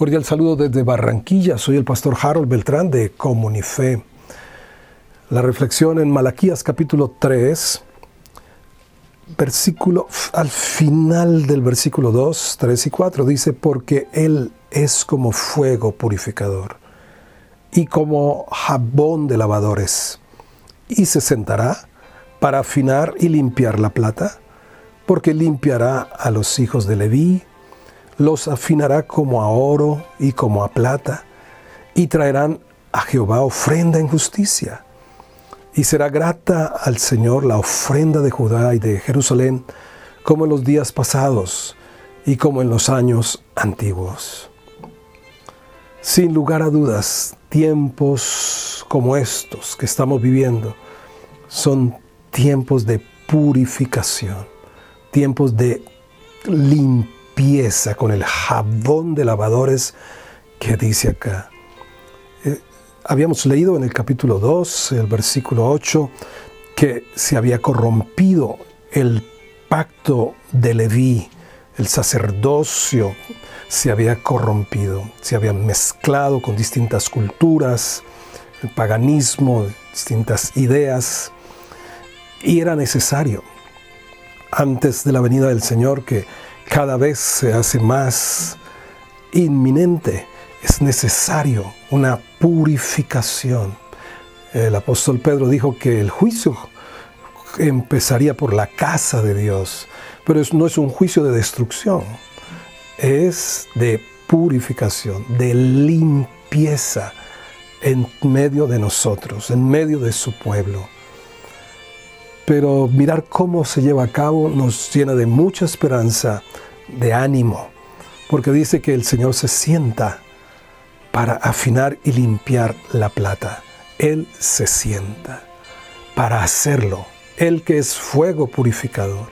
Cordial saludo desde Barranquilla. Soy el pastor Harold Beltrán de Comunife. La reflexión en Malaquías capítulo 3, versículo al final del versículo 2, 3 y 4 dice, porque Él es como fuego purificador y como jabón de lavadores, y se sentará para afinar y limpiar la plata, porque limpiará a los hijos de Leví, los afinará como a oro y como a plata, y traerán a Jehová ofrenda en justicia. Y será grata al Señor la ofrenda de Judá y de Jerusalén, como en los días pasados y como en los años antiguos. Sin lugar a dudas, tiempos como estos que estamos viviendo son tiempos de purificación, tiempos de limpieza con el jabón de lavadores que dice acá. Eh, habíamos leído en el capítulo 2, el versículo 8, que se había corrompido el pacto de Leví, el sacerdocio se había corrompido, se había mezclado con distintas culturas, el paganismo, distintas ideas, y era necesario, antes de la venida del Señor, que cada vez se hace más inminente. Es necesario una purificación. El apóstol Pedro dijo que el juicio empezaría por la casa de Dios, pero no es un juicio de destrucción, es de purificación, de limpieza en medio de nosotros, en medio de su pueblo pero mirar cómo se lleva a cabo nos llena de mucha esperanza, de ánimo, porque dice que el Señor se sienta para afinar y limpiar la plata. Él se sienta para hacerlo. Él que es fuego purificador,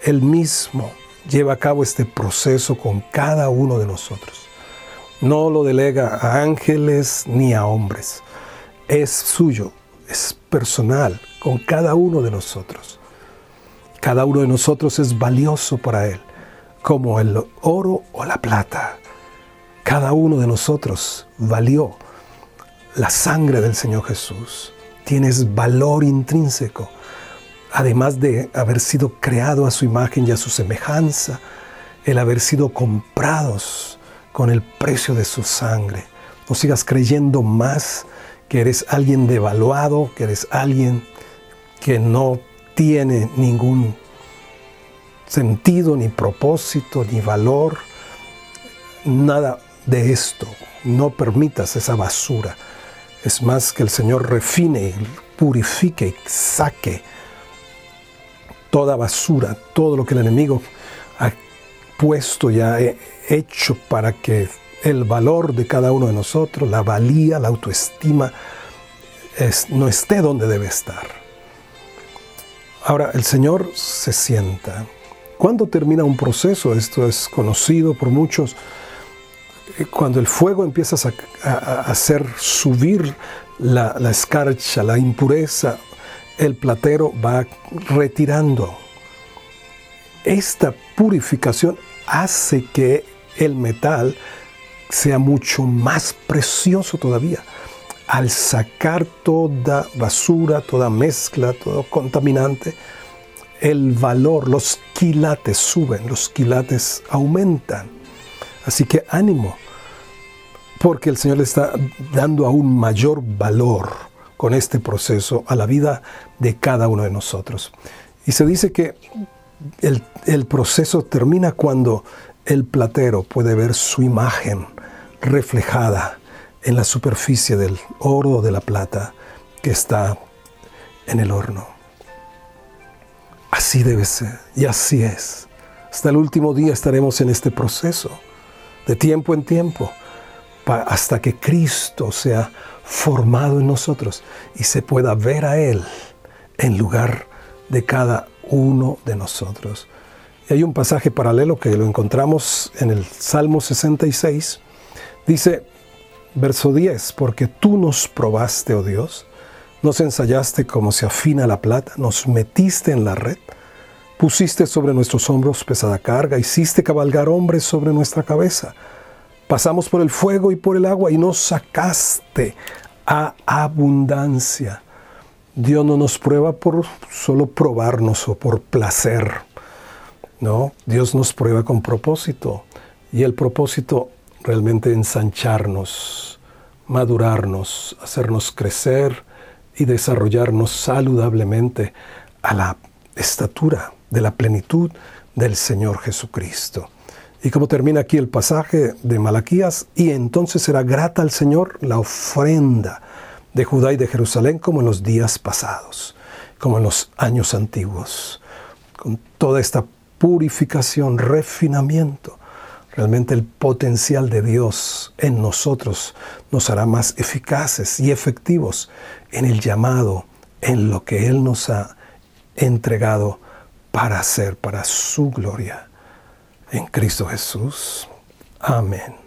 Él mismo lleva a cabo este proceso con cada uno de nosotros. No lo delega a ángeles ni a hombres. Es suyo, es personal, con cada uno de nosotros. Cada uno de nosotros es valioso para Él, como el oro o la plata. Cada uno de nosotros valió la sangre del Señor Jesús. Tienes valor intrínseco, además de haber sido creado a su imagen y a su semejanza, el haber sido comprados con el precio de su sangre. No sigas creyendo más que eres alguien devaluado, que eres alguien que no tiene ningún sentido, ni propósito, ni valor, nada de esto. No permitas esa basura. Es más que el Señor refine, purifique y saque toda basura, todo lo que el enemigo ha puesto ya hecho para que el valor de cada uno de nosotros, la valía, la autoestima, no esté donde debe estar. Ahora, el Señor se sienta. ¿Cuándo termina un proceso? Esto es conocido por muchos. Eh, cuando el fuego empieza a, hacer subir la, la escarcha, la impureza, el platero va retirando. Esta purificación hace que el metal sea mucho más precioso todavía al sacar toda basura, toda mezcla, todo contaminante, el valor, los quilates suben, los quilates aumentan. Así que ánimo, porque el Señor le está dando aún mayor valor con este proceso a la vida de cada uno de nosotros. Y se dice que el, el proceso termina cuando el platero puede ver su imagen reflejada en la superficie del oro o de la plata que está en el horno. Así debe ser y así es. Hasta el último día estaremos en este proceso, de tiempo en tiempo, hasta que Cristo sea formado en nosotros y se pueda ver a Él en lugar de cada uno de nosotros. Y hay un pasaje paralelo que lo encontramos en el Salmo 66. Dice, Verso 10, porque tú nos probaste, oh Dios, nos ensayaste como se afina la plata, nos metiste en la red, pusiste sobre nuestros hombros pesada carga, hiciste cabalgar hombres sobre nuestra cabeza. Pasamos por el fuego y por el agua y nos sacaste a abundancia. Dios no nos prueba por solo probarnos o por placer. No, Dios nos prueba con propósito. Y el propósito realmente ensancharnos, madurarnos, hacernos crecer y desarrollarnos saludablemente a la estatura de la plenitud del Señor Jesucristo. Y como termina aquí el pasaje de Malaquías, y entonces será grata al Señor la ofrenda de Judá y de Jerusalén como en los días pasados, como en los años antiguos, con toda esta purificación, refinamiento. Realmente el potencial de Dios en nosotros nos hará más eficaces y efectivos en el llamado, en lo que Él nos ha entregado para hacer, para su gloria en Cristo Jesús. Amén.